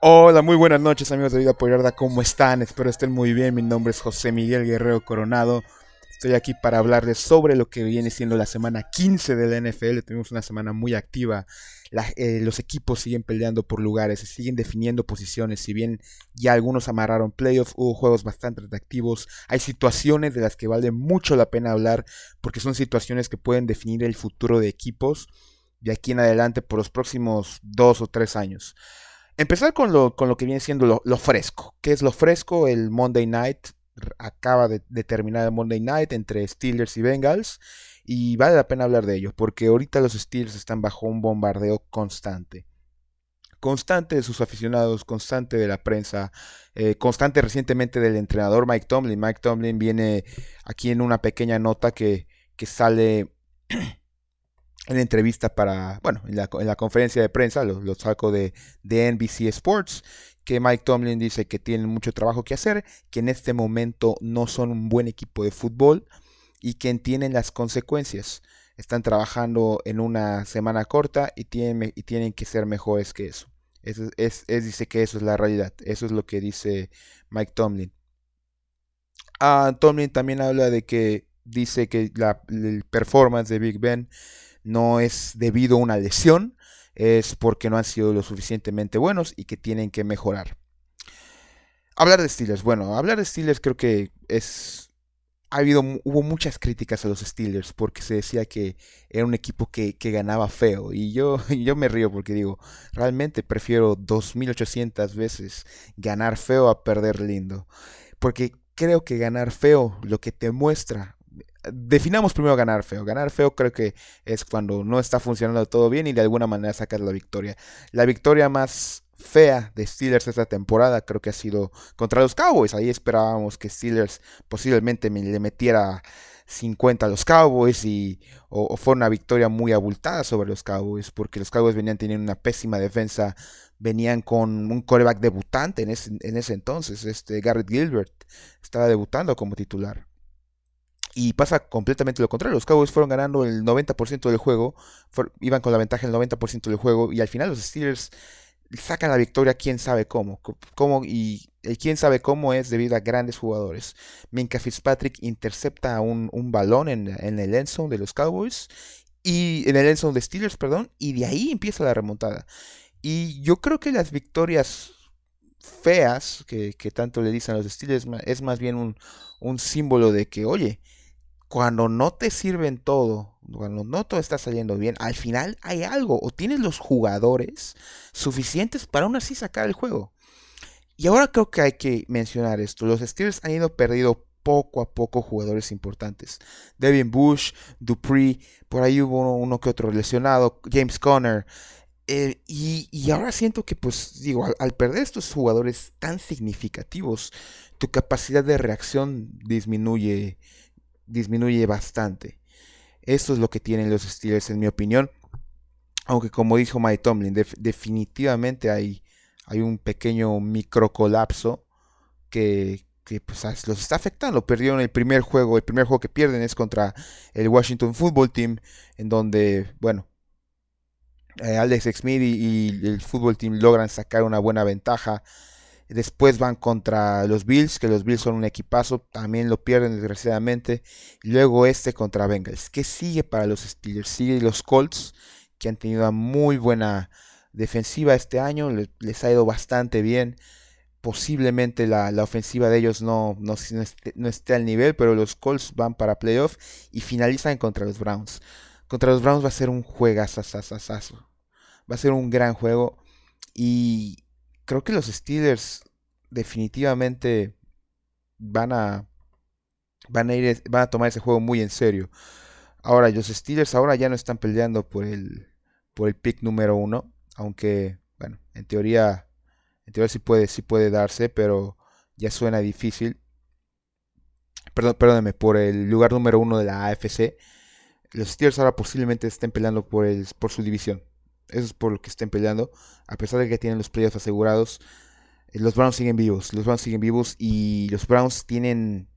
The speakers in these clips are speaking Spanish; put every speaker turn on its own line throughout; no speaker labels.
Hola, muy buenas noches amigos de Vida Yarda, ¿cómo están? Espero estén muy bien, mi nombre es José Miguel Guerrero Coronado. Estoy aquí para hablarles sobre lo que viene siendo la semana 15 de la NFL. Tuvimos una semana muy activa. Eh, los equipos siguen peleando por lugares, se siguen definiendo posiciones. Si bien ya algunos amarraron playoffs, hubo juegos bastante atractivos. Hay situaciones de las que vale mucho la pena hablar porque son situaciones que pueden definir el futuro de equipos de aquí en adelante por los próximos dos o tres años. Empezar con lo, con lo que viene siendo lo, fresco. ¿Qué es lo fresco? El Monday Night acaba de, terminar el Monday Night entre Steelers y Bengals y vale la pena hablar de ello porque ahorita los Steelers están bajo un bombardeo constante. Constante de sus aficionados, constante de la prensa, eh, constante recientemente del entrenador Mike Tomlin. Mike Tomlin viene aquí en una pequeña nota que, que sale en la entrevista para, bueno, en la, en la conferencia de prensa, lo, lo saco de, de NBC Sports, que Mike Tomlin dice que tienen mucho trabajo que hacer, que en este momento no son un buen equipo de fútbol y que entienden las consecuencias. Están trabajando en una semana corta y tienen, y tienen que ser mejores que eso. Es, dice que eso es la realidad. Eso es lo que dice Mike Tomlin. Ah, Tomlin también habla de que dice que la, el performance de Big Ben no es debido a una lesión, es porque no han sido lo suficientemente buenos y que tienen que mejorar. Hablar de Steelers, bueno, hablar de Steelers creo que es ha habido hubo muchas críticas a los Steelers porque se decía que era un equipo que, que ganaba feo y yo yo me río porque digo, realmente prefiero 2800 veces ganar feo a perder lindo, porque creo que ganar feo lo que te muestra definamos primero ganar feo. Ganar feo creo que es cuando no está funcionando todo bien y de alguna manera sacas la victoria. La victoria más fea de Steelers esta temporada creo que ha sido contra los Cowboys. Ahí esperábamos que Steelers posiblemente le metiera 50 a los Cowboys y o, fue una victoria muy abultada sobre los Cowboys porque los Cowboys venían teniendo una pésima defensa venían con un coreback debutante en ese, en ese entonces este Garrett Gilbert estaba debutando como titular y pasa completamente lo contrario. Los Cowboys fueron ganando el 90% del juego, iban con la ventaja el 90% del juego y al final los Steelers sacan la victoria quién sabe cómo. cómo y quién sabe cómo es debido a grandes jugadores. Minka Fitzpatrick intercepta un, un balón en, en el endzone de los Cowboys y en el endzone de Steelers, perdón, y de ahí empieza la remontada. Y yo creo que las victorias feas que, que tanto le dicen a los Steelers es más bien un, un símbolo de que, oye, cuando no te sirven todo, cuando no todo está saliendo bien, al final hay algo o tienes los jugadores suficientes para aún así sacar el juego. Y ahora creo que hay que mencionar esto. Los Steelers han ido perdiendo poco a poco jugadores importantes. Devin Bush, Dupree, por ahí hubo uno, que otro lesionado, James Conner. Eh, y, ahora siento que, pues, digo, al, perder estos jugadores tan significativos, tu capacidad de reacción disminuye disminuye bastante. Esto es lo que tienen los Steelers en mi opinión. Aunque como dijo Mike Tomlin, definitivamente hay, hay un pequeño microcolapso que, que pues, los está afectando. Perdieron el primer juego, el primer juego que pierden es contra el Washington Football Team, en donde, bueno, eh, Alex Smith y, y, el Football Team logran sacar una buena ventaja. Después van contra los Bills, que los Bills son un equipazo, también lo pierden desgraciadamente. Luego este contra Bengals. ¿Qué sigue para los Steelers? Sigue los Colts, que han tenido una muy buena defensiva este año, les, ha ido bastante bien. Posiblemente la, ofensiva de ellos no, no, esté, al nivel, pero los Colts van para playoff y finalizan contra los Browns. Contra los Browns va a ser un juegazo. Va a ser un gran juego. Y, creo que los Steelers definitivamente van a van a ir van a tomar ese juego muy en serio. Ahora los Steelers ahora ya no están peleando por el por el pick número uno, aunque bueno, en teoría en teoría sí puede sí puede darse, pero ya suena difícil. Perdón, perdóneme, por el lugar número uno de la AFC. Los Steelers ahora posiblemente estén peleando por el por su división. Eso es por lo que estén peleando. A pesar de que tienen los playoffs asegurados, eh, los Browns siguen vivos. Los Browns siguen vivos y los Browns tienen,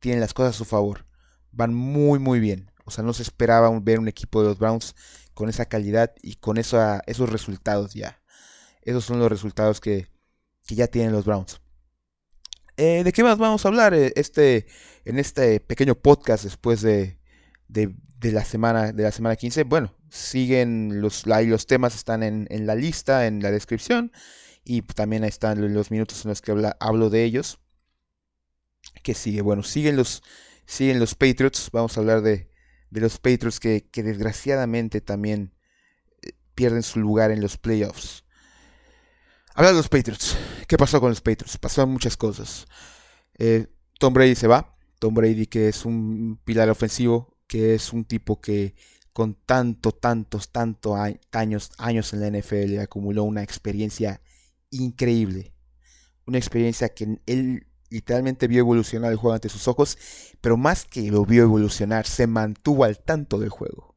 tienen las cosas a su favor. Van muy, muy bien. O sea, no se esperaba ver un equipo de los Browns con esa calidad y con esos resultados ya. Esos son los resultados que, ya tienen los Browns. Eh, ¿De qué más vamos a hablar eh, este, en este pequeño podcast después de, de, la, semana, de la semana 15? Bueno, siguen los, los temas, están en, en la lista, en la descripción. Y también están los minutos en los que hablo de ellos. ¿Qué sigue? Bueno, siguen los, siguen los Patriots. Vamos a hablar de, de los Patriots que, desgraciadamente también eh, pierden su lugar en los playoffs. Habla de los Patriots. ¿Qué pasó con los Patriots? Pasaron muchas cosas. Eh, Tom Brady se va. Tom Brady que es un pilar ofensivo, que es un tipo que con tanto, tantos, tantos años, años en la NFL acumuló una experiencia increíble. Una experiencia que él literalmente vio evolucionar el juego ante sus ojos, pero más que lo vio evolucionar, se mantuvo al tanto del juego.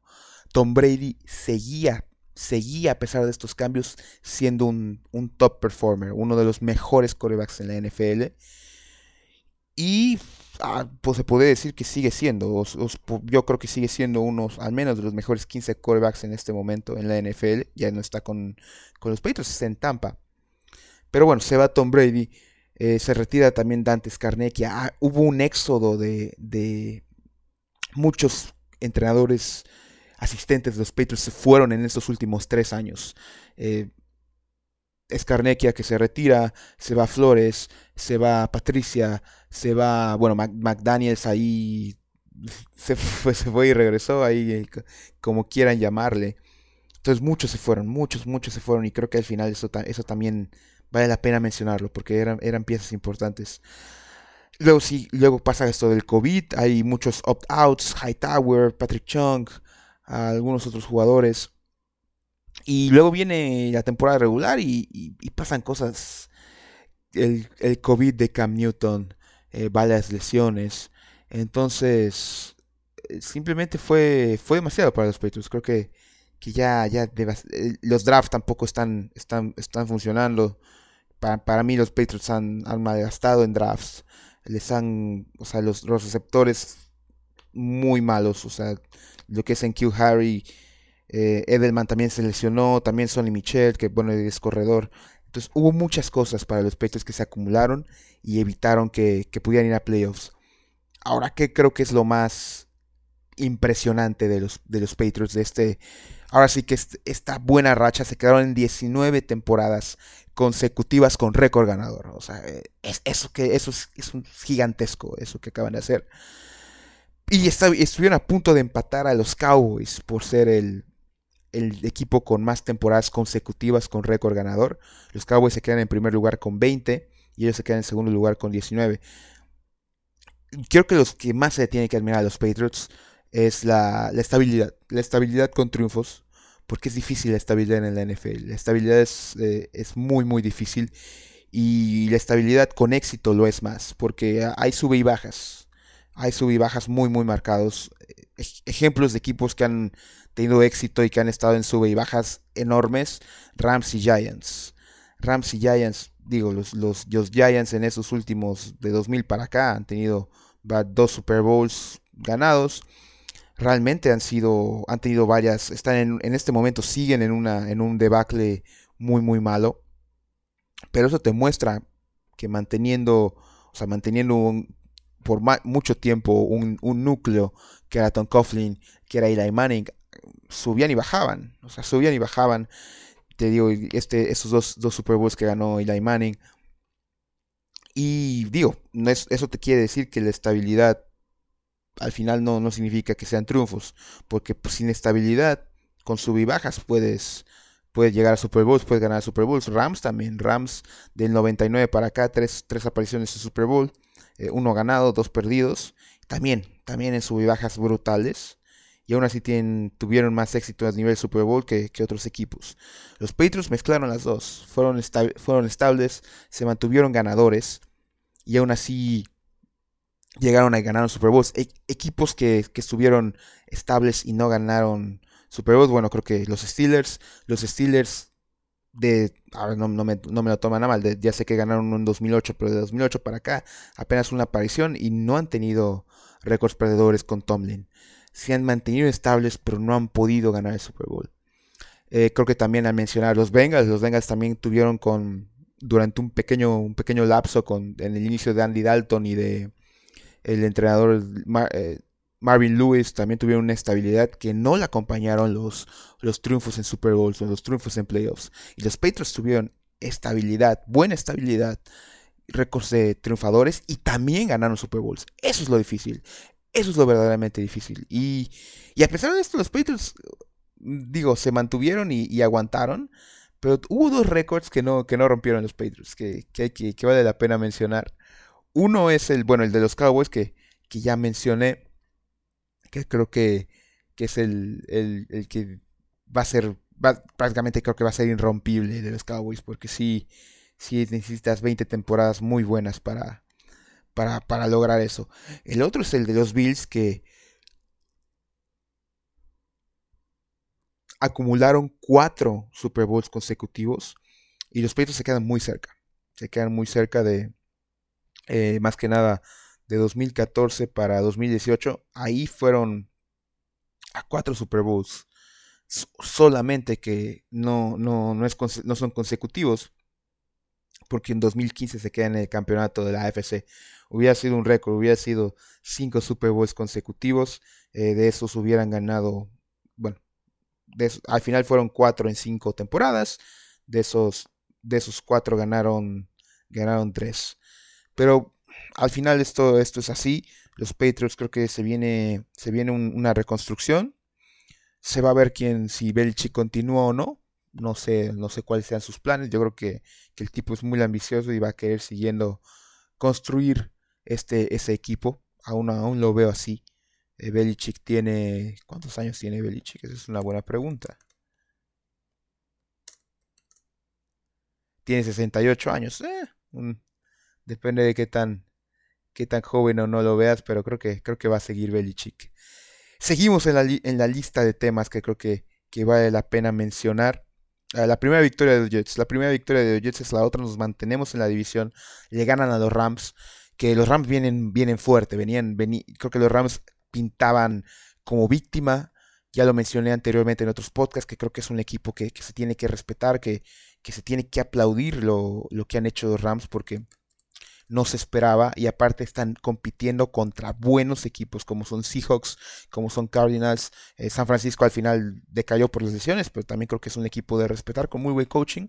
Tom Brady seguía, seguía a pesar de estos cambios siendo un, top performer, uno de los mejores corebacks en la NFL. Y ah, pues se puede decir que sigue siendo, yo creo que sigue siendo uno, al menos de los mejores 15 corebacks en este momento en la NFL. Ya no está con, con los Patriots, está en Tampa. Pero bueno, se va Tom Brady. Eh, se retira también Dante Scarnecchia. Ah, hubo un éxodo de, muchos entrenadores asistentes de los Patriots se fueron en estos últimos tres años. Eh, Scarnecchia que se retira, se va Flores, se va Patricia, se va, bueno, McDaniels ahí se fue, se fue y regresó ahí, eh, como quieran llamarle. Entonces muchos se fueron, muchos, muchos se fueron y creo que al final eso, eso también vale la pena mencionarlo porque eran, eran piezas importantes. Luego sí, luego pasa esto del COVID, hay muchos opt-outs, Hightower, Patrick Chung, algunos otros jugadores. Y luego viene la temporada regular y, pasan cosas. El, COVID de Cam Newton, eh, varias lesiones. Entonces, eh, simplemente fue, fue demasiado para los Patriots. Creo que, que ya, ya eh, los drafts tampoco están, están, están funcionando para, mí los Patriots han, han, malgastado en drafts. Les han, o sea, los, receptores muy malos. O sea, lo que es en Q Harry, eh, Edelman también se lesionó, también Sonny Michel, que bueno, es corredor. Entonces hubo muchas cosas para los Patriots que se acumularon y evitaron que, que pudieran ir a playoffs. Ahora, ¿qué creo que es lo más impresionante de los, de los Patriots de este... Ahora sí que esta buena racha se quedaron en 19 temporadas consecutivas con récord ganador. O sea, es, eso, que, eso es, gigantesco, eso que acaban de hacer. Y estuvieron a punto de empatar a los Cowboys por ser el, equipo con más temporadas consecutivas con récord ganador. Los Cowboys se quedan en primer lugar con 20 y ellos se quedan en segundo lugar con 19. Creo que los que más se tienen que admirar a los Patriots es la, la estabilidad. La estabilidad con triunfos porque es difícil la estabilidad en la NFL. La estabilidad es, eh, es muy, muy difícil y la estabilidad con éxito lo es más, porque hay sube y bajas. Hay sube y bajas muy, muy marcados. Ejemplos de equipos que han tenido éxito y que han estado en sube y bajas enormes, Rams y Giants. Rams y Giants, digo, los, los, los Giants en esos últimos de 2000 para acá han tenido dos Super Bowls ganados realmente han sido, han tenido varias, están en, en, este momento siguen en, una, en un debacle muy, muy malo. Pero eso te muestra que manteniendo, o sea, manteniendo por mucho tiempo un, un, núcleo que era Tom Coughlin, que era Eli Manning, subían y bajaban, o sea, subían y bajaban. Te digo, este, esos dos, dos Super Bowls que ganó Eli Manning. Y digo, no es, eso te quiere decir que la estabilidad al final no, no significa que sean triunfos, porque pues, sin estabilidad, con sub y bajas, puedes, puedes llegar a Super Bowls, puedes ganar Super Bowls. Rams también, Rams del 99 para acá, tres, tres apariciones en Super Bowl, eh, uno ganado, dos perdidos. También, también en sub brutales. Y aún así tuvieron más éxito a nivel Super Bowl que, otros equipos. Los Patriots mezclaron las dos, fueron, fueron estables, se mantuvieron ganadores. Y aún así llegaron a ganar Super Bowls. E, equipos que, estuvieron estables y no ganaron Super Bowls, bueno, creo que los Steelers, los Steelers de, no, me, lo toman a mal, ya sé que ganaron en 2008, pero de 2008 para acá apenas una aparición y no han tenido récords perdedores con Tomlin. Se han mantenido estables, pero no han podido ganar el Super Bowl. Eh, creo que también al mencionar los Bengals, los Bengals también tuvieron con durante un pequeño, un pequeño lapso con, en el inicio de Andy Dalton y de el entrenador eh, Marvin Lewis también tuvieron una estabilidad que no le acompañaron los, los triunfos en Super Bowls o los triunfos en playoffs. Y los Patriots tuvieron estabilidad, buena estabilidad, récords de triunfadores y también ganaron Super Bowls. Eso es lo difícil. Eso es lo verdaderamente difícil. Y, y a pesar de esto, los Patriots, digo, se mantuvieron y, aguantaron. Pero hubo dos récords que no, que no rompieron los Patriots, que, que, vale la pena mencionar. Uno es el, bueno, el de los Cowboys, que, que ya mencioné, que creo que, que es el, el, el, que va a ser, prácticamente creo que va a ser irrompible de los Cowboys, porque sí, sí necesitas 20 temporadas muy buenas para, para, para lograr eso. El otro es el de los Bills, que acumularon cuatro Super Bowls consecutivos y los Patriots se quedan muy cerca. Se quedan muy cerca de, eh, más que nada, de 2014 para 2018. Ahí fueron a cuatro Super Bowls. Solamente que no, no, no, es, no son consecutivos. Porque en 2015 se queda en el campeonato de la AFC. Hubiera sido un récord, hubiera sido cinco Super Bowls consecutivos. Eh, de esos hubieran ganado, bueno, al final fueron cuatro en cinco temporadas. De esos, de esos cuatro ganaron, ganaron tres. Pero al final esto, esto es así. Los Patriots creo que se viene, se viene una reconstrucción. Se va a ver quién, si Belichick continúa o no. No sé, no sé cuáles sean sus planes. Yo creo que, el tipo es muy ambicioso y va a querer siguiendo construir este, ese equipo. Aún, aún lo veo así. Eh, Belichick tiene. ¿Cuántos años tiene Belichick? Esa es una buena pregunta. Tiene 68 años. Eh, depende de qué tan, qué tan joven o no lo veas, pero creo que, creo que va a seguir Belichick. Seguimos en la, en la lista de temas que creo que, que vale la pena mencionar. Ah, la primera victoria de los Jets. La primera victoria de los Jets es la otra. Nos mantenemos en la división. Le ganan a los Rams. Que los Rams vienen, vienen fuerte. Venían, creo que los Rams pintaban como víctima. Ya lo mencioné anteriormente en otros podcasts, que creo que es un equipo que, se tiene que respetar, que, que se tiene que aplaudir lo, lo, que han hecho los Rams, porque no se esperaba y aparte están compitiendo contra buenos equipos como son Seahawks, como son Cardinals. Eh, San Francisco al final decayó por las lesiones, pero también creo que es un equipo de respetar con muy buen coaching.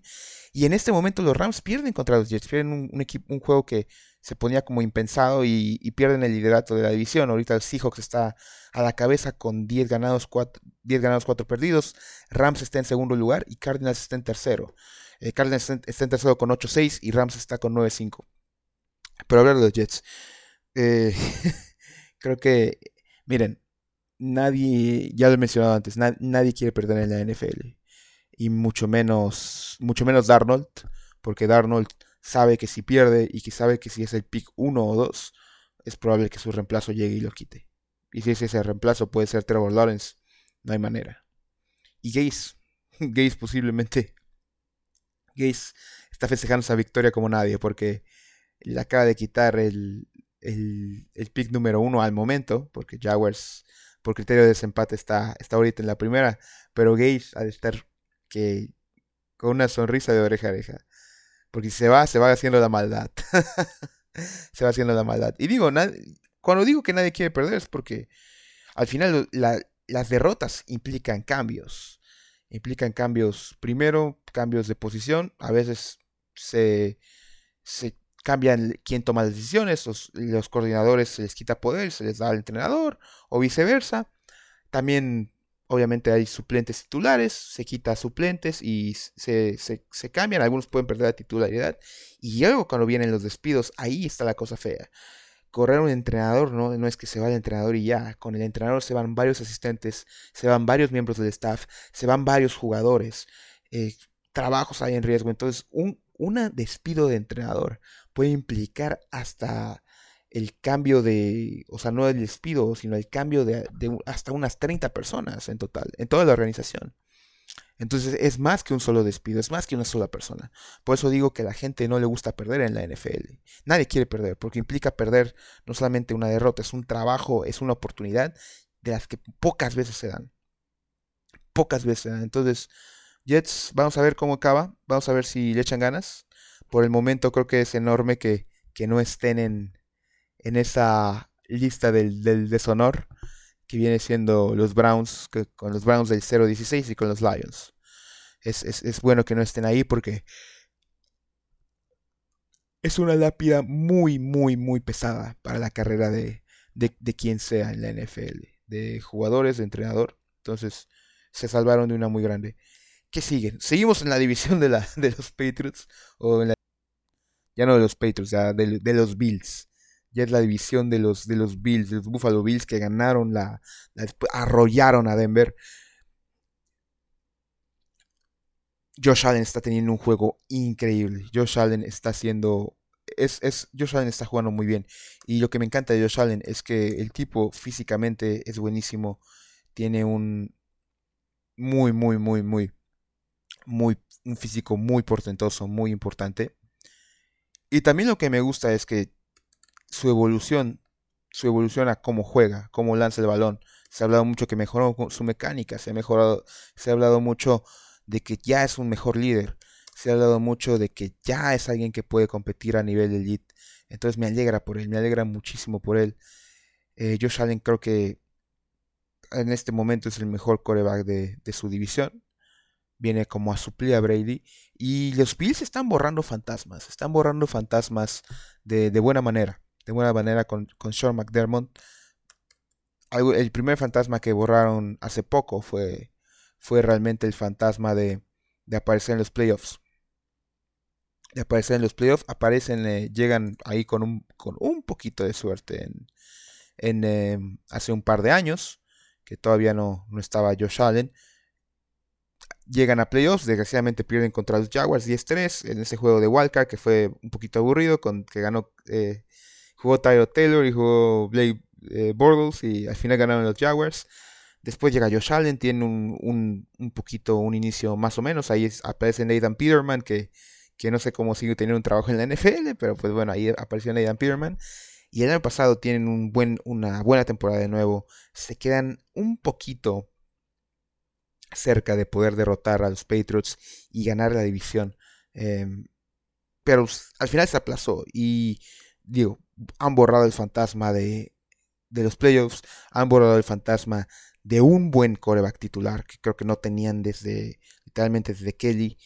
Y en este momento los Rams pierden contra los Jets, pierden un, equipo, un juego que se ponía como impensado y, pierden el liderato de la división. Ahorita el Seahawks está a la cabeza con 10 ganados, 4, 10 ganados, 4 perdidos. Rams está en segundo lugar y Cardinals está en tercero. Eh, Cardinals está en tercero con 8-6 y Rams está con 9-5. Pero hablar de los Jets. Eh, creo que, miren, nadie, ya lo he mencionado antes, nadie quiere perder en la NFL. Y mucho menos, mucho menos Darnold, porque Darnold sabe que si pierde y que sabe que si es el pick 1 o 2, es probable que su reemplazo llegue y lo quite. Y si ese reemplazo puede ser Trevor Lawrence, no hay manera. Y Gaze, Gaze posiblemente, Gaze está festejando esa victoria como nadie, porque le acaba de quitar el, el, pick número uno al momento, porque Jaguars, por criterio de desempate, está, está ahorita en la primera, pero Gage ha de estar que con una sonrisa de oreja a oreja. Porque se va, se va haciendo la maldad. se va haciendo la maldad. Y digo, cuando digo que nadie quiere perder es porque al final las derrotas implican cambios. Implican cambios, primero, cambios de posición. A veces se cambian quién toma las decisiones, los, coordinadores se les quita poder, se les da al entrenador, o viceversa. También, obviamente, hay suplentes titulares, se quita suplentes y se, se, cambian, algunos pueden perder la titularidad. Y luego cuando vienen los despidos, ahí está la cosa fea. Correr un entrenador no, no es que se va el entrenador y ya, con el entrenador se van varios asistentes, se van varios miembros del staff, se van varios jugadores, eh, trabajos hay en riesgo. Entonces, un, un despido de entrenador puede implicar hasta el cambio de, o sea, no el despido, sino el cambio de, hasta unas 30 personas en total, en toda la organización. Entonces es más que un solo despido, es más que una sola persona. Por eso digo que a la gente no le gusta perder en la NFL. Nadie quiere perder, porque implica perder no solamente una derrota, es un trabajo, es una oportunidad de las que pocas veces se dan. Pocas veces se dan. Entonces, Jets, vamos a ver cómo acaba. Vamos a ver si le echan ganas. Por el momento creo que es enorme que, que no estén en, en esa lista del, del deshonor que viene siendo los Browns, con los Browns del 0-16 y con los Lions. Es, es, es, bueno que no estén ahí porque es una lápida muy, muy, muy pesada para la carrera de, de, de quien sea en la NFL, de jugadores, de entrenador. Entonces se salvaron de una muy grande. ¿Qué siguen? Seguimos en la división de, la, de los Patriots, o en la, ya no de los Patriots, ya de, de los Bills ya es la división de los, de los Bills, de los Buffalo Bills que ganaron la, arrollaron a Denver. Josh Allen está teniendo un juego increíble. Josh Allen está haciendo. Es, es, Josh Allen está jugando muy bien. Y lo que me encanta de Josh Allen es que el tipo físicamente es buenísimo. Tiene un muy, muy, muy, muy, muy, un físico muy portentoso, muy importante. Y también lo que me gusta es que su evolución, su evolución a cómo juega, cómo lanza el balón. Se ha hablado mucho que mejoró su mecánica, se ha mejorado, se ha hablado mucho de que ya es un mejor líder, se ha hablado mucho de que ya es alguien que puede competir a nivel de elite. Entonces me alegra por él, me alegra muchísimo por él. Eh, Josh Allen creo que en este momento es el mejor coreback de, su división. Viene como a suplir a Brady. Y los Bills están borrando fantasmas. Están borrando fantasmas de buena manera de buena manera con, Sean McDermott. El primer fantasma que borraron hace poco fue, fue realmente el fantasma de, de aparecer en los playoffs. De aparecer en los playoffs, aparecen, eh, llegan ahí con un, con un poquito de suerte en, em, hace un par de años, que todavía no, no estaba Josh Allen. Llegan a playoffs, desgraciadamente pierden contra los Jaguars 10-3 en ese juego de Wildcard que fue un poquito aburrido, con que ganó eh, Jugó Tyro Taylor y jugó Blake eh, Bortles y al final ganaron los Jaguars. Después llega Josh Allen, tiene un, un, poquito, un inicio más o menos. Ahí aparece Nathan Peterman, que, que no sé cómo sigue teniendo un trabajo en la NFL, pero pues bueno, ahí apareció Nathan Peterman. Y el año pasado tienen un buen, una buena temporada de nuevo. Se quedan un poquito cerca de poder derrotar a los Patriots y ganar la división. Em, pero al final se aplazó. Y digo, han borrado el fantasma de, de los playoffs, han borrado el fantasma de un buen coreback titular que creo que no tenían desde literalmente desde Kelly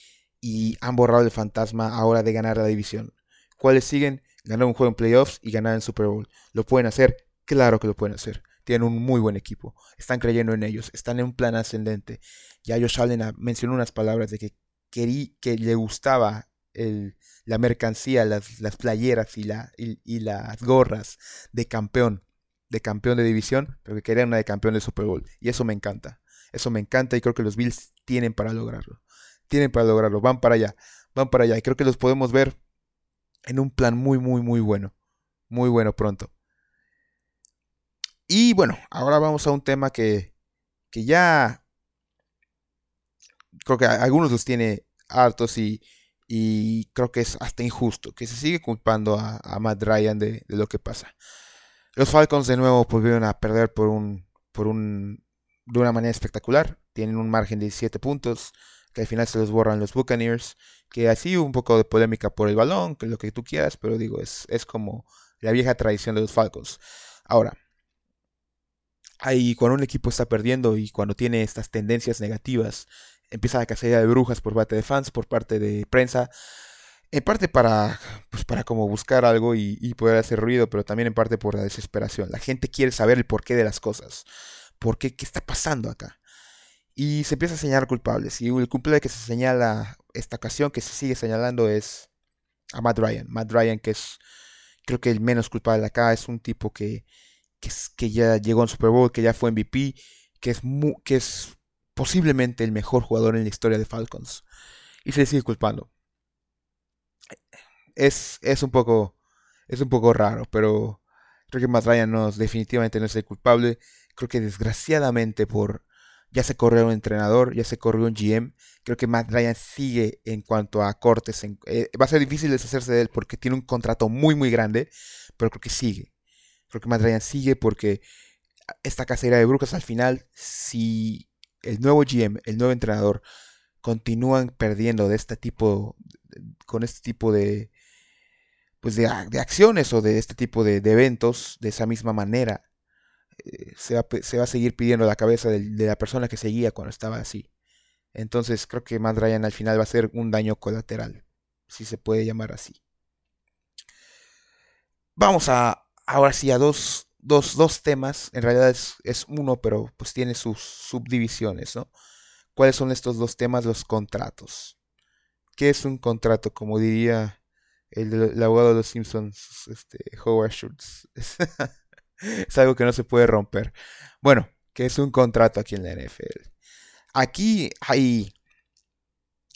y han borrado el fantasma ahora de ganar la división. ¿Cuáles siguen? Ganar un juego en playoffs y ganar en Super Bowl. ¿Lo pueden hacer? Claro que lo pueden hacer. Tienen un muy buen equipo. Están creyendo en ellos. Están en un plan ascendente. Ya Josh Allen mencionó unas palabras de que, querí, que le gustaba la mercancía, las, playeras y, la, y, las gorras de campeón, de campeón de división, pero que querían una de campeón de Super Bowl. Y eso me encanta. Eso me encanta y creo que los Bills tienen para lograrlo. Tienen para lograrlo. Van para allá. Van para allá. Y creo que los podemos ver en un plan muy, muy, muy bueno. Muy bueno pronto. Y bueno, ahora vamos a un tema que, que ya creo que algunos los tiene hartos y, y creo que es hasta injusto que se sigue culpando a, Matt Ryan de, lo que pasa. Los Falcons de nuevo volvieron a perder por un, por un, de una manera espectacular. Tienen un margen de 17 puntos que al final se los borran los Buccaneers. Que así un poco de polémica por el balón, que lo que tú quieras, pero digo, es, es como la vieja tradición de los Falcons. Ahora, ahí cuando un equipo está perdiendo y cuando tiene estas tendencias negativas empieza la cacería de brujas por parte de fans, por parte de prensa. En parte para, pues para como buscar algo y, poder hacer ruido, pero también en parte por la desesperación. La gente quiere saber el porqué de las cosas. ¿Por qué? ¿Qué está pasando acá? Y se empieza a señalar culpables. Y el culpable que se señala esta ocasión, que se sigue señalando, es a Matt Ryan. Matt Ryan, que es creo que el menos culpable acá, es un tipo que, que, que ya llegó en Super Bowl, que ya fue MVP, que es, que es posiblemente el mejor jugador en la historia de Falcons. Y se le sigue culpando. Es, es, un poco es un poco raro, pero creo que Matt Ryan no, definitivamente no es el culpable. Creo que desgraciadamente por ya se corrió un entrenador, ya se corrió un GM. Creo que Matt Ryan sigue en cuanto a cortes. Eh, va a ser difícil deshacerse de él porque tiene un contrato muy muy grande, pero creo que sigue. Creo que Matt Ryan sigue porque esta cacería de brujas al final, si el nuevo GM, el nuevo entrenador, continúan perdiendo de este tipo, con este tipo de, pues de, acciones o de este tipo de, eventos de esa misma manera, eh, se, va, a seguir pidiendo la cabeza de, de, la persona que seguía cuando estaba así. Entonces creo que Matt Ryan al final va a ser un daño colateral, si se puede llamar así. Vamos a ahora sí a dos, dos, temas. En realidad es, es, uno, pero pues tiene sus subdivisiones, ¿no? ¿Cuáles son estos dos temas? Los contratos. ¿Qué es un contrato? Como diría el, abogado de los Simpsons, este, Howard Schultz. es algo que no se puede romper. Bueno, ¿qué es un contrato aquí en la NFL? Aquí hay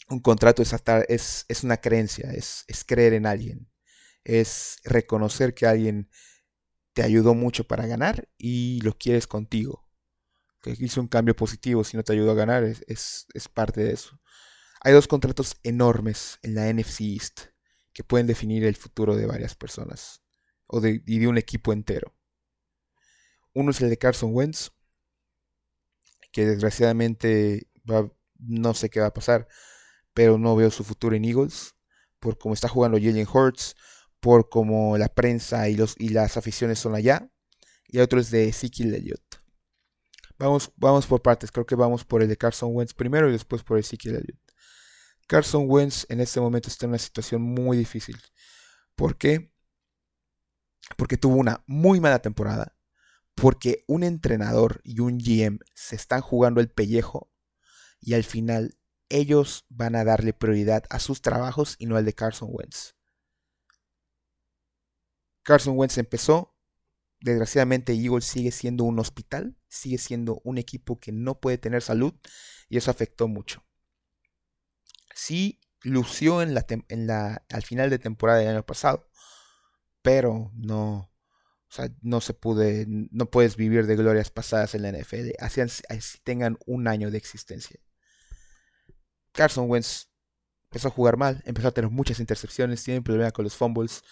un contrato, es, es, es una creencia, es, es creer en alguien, es reconocer que alguien te ayudó mucho para ganar y lo quieres contigo. Que hizo un cambio positivo, si no te ayudó a ganar, es, es, parte de eso. Hay dos contratos enormes en la NFC East que pueden definir el futuro de varias personas o de, y de un equipo entero. Uno es el de Carson Wentz, que desgraciadamente no sé qué va a pasar, pero no veo su futuro en Eagles, por cómo está jugando Jalen Hurts, por cómo la prensa y, los, y las aficiones son allá, y otro es de Ezekiel Elliott. Vamos, vamos por partes, creo que vamos por el de Carson Wentz primero y después por Ezekiel Elliott. Carson Wentz en este momento está en una situación muy difícil. ¿Por qué? Porque tuvo una muy mala temporada porque un entrenador y un GM se están jugando el pellejo y al final ellos van a darle prioridad a sus trabajos y no al de Carson Wentz. Carson Wentz empezó, desgraciadamente Eagles sigue siendo un hospital, sigue siendo un equipo que no puede tener salud y eso afectó mucho. Sí lució en la, en la, al final de temporada del año pasado, pero no, o sea, no se puede, no puedes vivir de glorias pasadas en la NFL, así, así tengan un año de existencia. Carson Wentz empezó a jugar mal, empezó a tener muchas intercepciones, tiene problema con los fumbles.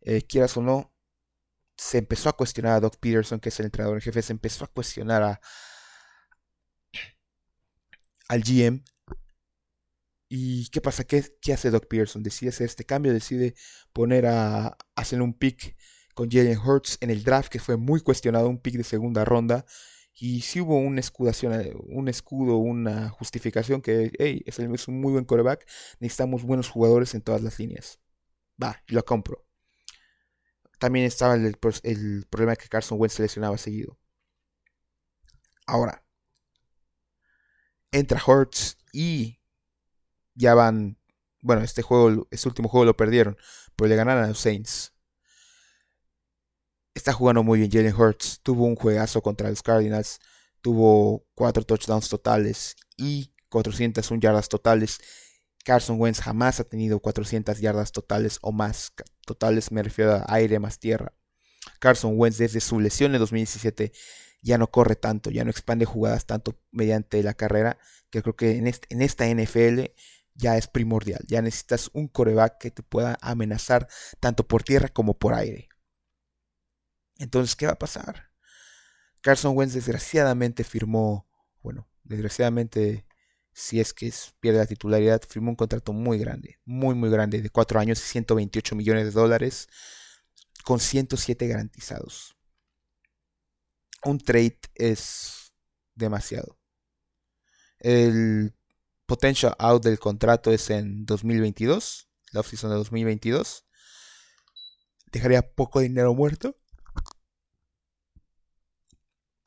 Eh, quieras o no, se empezó a cuestionar a Doc Peterson, que es el entrenador en jefe, se empezó a cuestionar a, al GM. ¿Y qué pasa? ¿Qué, ¿Qué, hace Doc Peterson? Decide hacer este cambio, decide poner a hacer un pick con Jalen Hurts en el draft, que fue muy cuestionado, un pick de segunda ronda. Y si hubo una escudación, eh, un escudo, una justificación que, hey, es, un muy buen coreback, necesitamos buenos jugadores en todas las líneas. Va, lo compro. También estaba el, el problema que Carson Wentz se lesionaba seguido. Ahora, entra Hurts y ya van. Bueno, este juego, este último juego lo perdieron, pero le ganaron a los Saints está jugando muy bien Jalen Hurts. Tuvo un juegazo contra los Cardinals. Tuvo cuatro touchdowns totales y 401 yardas totales. Carson Wentz jamás ha tenido 400 yardas totales o más. Totales me refiero a aire más tierra. Carson Wentz desde su lesión en 2017 ya no corre tanto, ya no expande jugadas tanto mediante la carrera, que creo que en, en esta NFL ya es primordial. Ya necesitas un coreback que te pueda amenazar tanto por tierra como por aire. Entonces, ¿qué va a pasar? Carson Wentz desgraciadamente firmó, bueno, desgraciadamente, si es que pierde la titularidad, firmó un contrato muy grande, muy, muy grande, de 4 años y 128 millones de dólares, con 107 garantizados. Un trade es demasiado. El potential out del contrato es en 2022, la oficina de 2022. Dejaría poco dinero muerto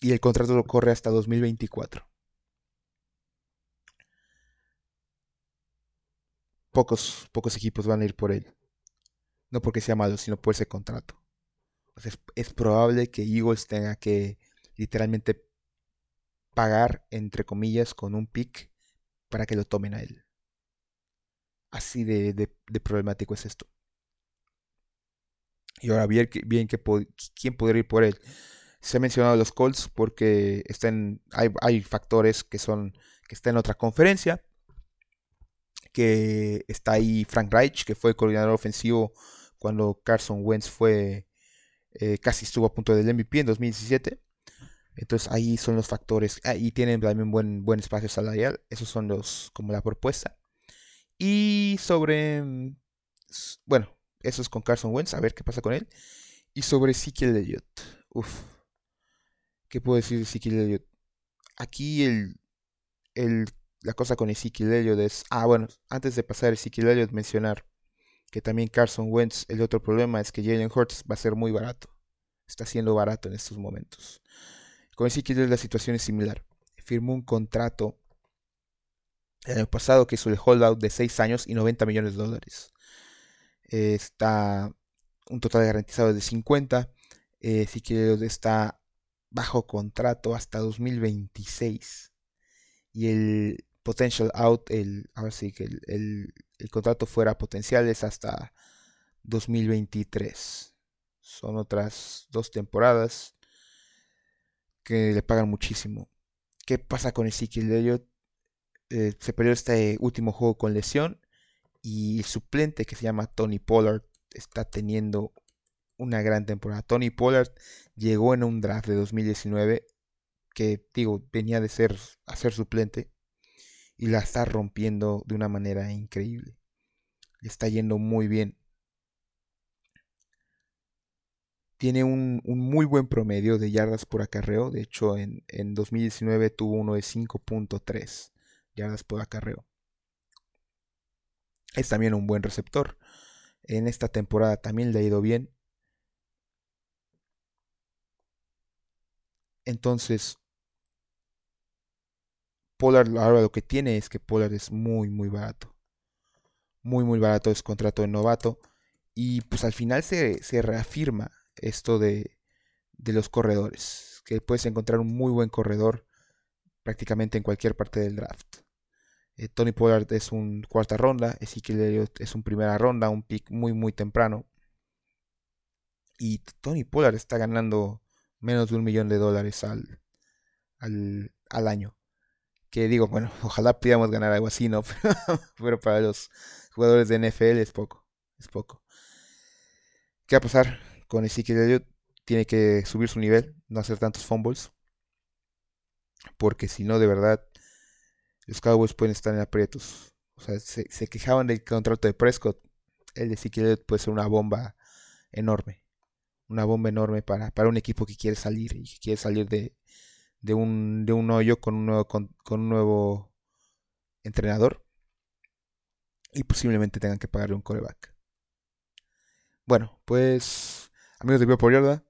y el contrato lo corre hasta 2024. Pocos, pocos equipos van a ir por él. No porque sea malo, sino por ese contrato. es, probable que Eagles tenga que literalmente pagar, entre comillas, con un pick para que lo tomen a él. Así de, problemático es esto. Y ahora bien, bien que, quién podría ir por él. Se ha mencionado los Colts porque están, hay, factores que son que está en otra conferencia. Que está ahí Frank Reich, que fue coordinador ofensivo cuando Carson Wentz fue eh, casi estuvo a punto del MVP en 2017. Entonces ahí son los factores. Ah, y tienen también buen, buen espacio salarial. Esos son los como la propuesta. Y sobre... Mm, bueno, eso es con Carson Wentz. A ver qué pasa con él. Y sobre Ezekiel Elliott. Uf. ¿Qué puedo decir de Ezekiel Elliott? Aquí el, el, la cosa con Ezekiel Elliott es... Ah, bueno, antes de pasar a Ezekiel Elliott mencionar que también Carson Wentz, el otro problema es que Jalen Hurts va a ser muy barato. Está siendo barato en estos momentos. Con Ezekiel la situación es similar. Firmó un contrato el año pasado que hizo el holdout de 6 años y 90 millones de dólares. está un total garantizado de 50. Eh, Ezekiel está bajo contrato hasta 2026. Y el potential out, el, ahora sí que el, el, contrato fuera potencial es hasta 2023. Son otras dos temporadas que le pagan muchísimo. ¿Qué pasa con Ezekiel Elliott? Eh, se perdió este último juego con lesión y el suplente que se llama Tony Pollard está teniendo una gran temporada. Tony Pollard llegó en un draft de 2019 que digo venía de ser a ser suplente y la está rompiendo de una manera increíble. Le está yendo muy bien. Tiene un, muy buen promedio de yardas por acarreo. De hecho, en, en 2019 tuvo uno de 5.3 yardas por acarreo. Es también un buen receptor. En esta temporada también le ha ido bien. Entonces, Polar ahora lo que tiene es que Polar es muy, muy barato. Muy, muy barato es contrato de novato. Y pues al final se, se reafirma esto de, de los corredores. Que puedes encontrar un muy buen corredor prácticamente en cualquier parte del draft. Eh, Tony Pollard es un cuarta ronda, Ezekiel es un primera ronda, un pick muy muy temprano. Y Tony Pollard está ganando menos de un millón de dólares al, al, al año. Que digo, bueno, ojalá pudiéramos ganar algo así, ¿no? Pero para los jugadores de NFL es poco, es poco. ¿Qué va a pasar? con Ezekiel Elliott tiene que subir su nivel, no hacer tantos fumbles. Porque si no, de verdad, los Cowboys pueden estar en aprietos. O sea, se, quejaban del contrato de Prescott. El de Ezekiel Elliott puede ser una bomba enorme. Una bomba enorme para, para un equipo que quiere salir y que quiere salir de, de, un, de un hoyo con un nuevo, con un nuevo entrenador. Y posiblemente tengan que pagarle un coreback. Bueno, pues Amigos de Bio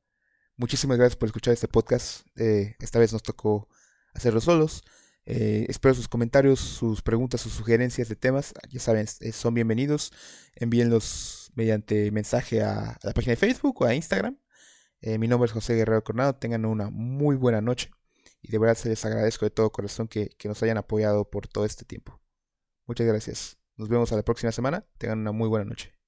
muchísimas gracias por escuchar este podcast. Eh, esta vez nos tocó hacerlo solos. Eh, espero sus comentarios, sus preguntas, sus sugerencias de temas. Ya saben, eh, son bienvenidos. Envíenlos mediante mensaje a, la página de Facebook o a Instagram. mi nombre es José Guerrero Coronado. Tengan una muy buena noche. Y de verdad se les agradezco de todo corazón que, que nos hayan apoyado por todo este tiempo. Muchas gracias. Nos vemos a la próxima semana. Tengan una muy buena noche.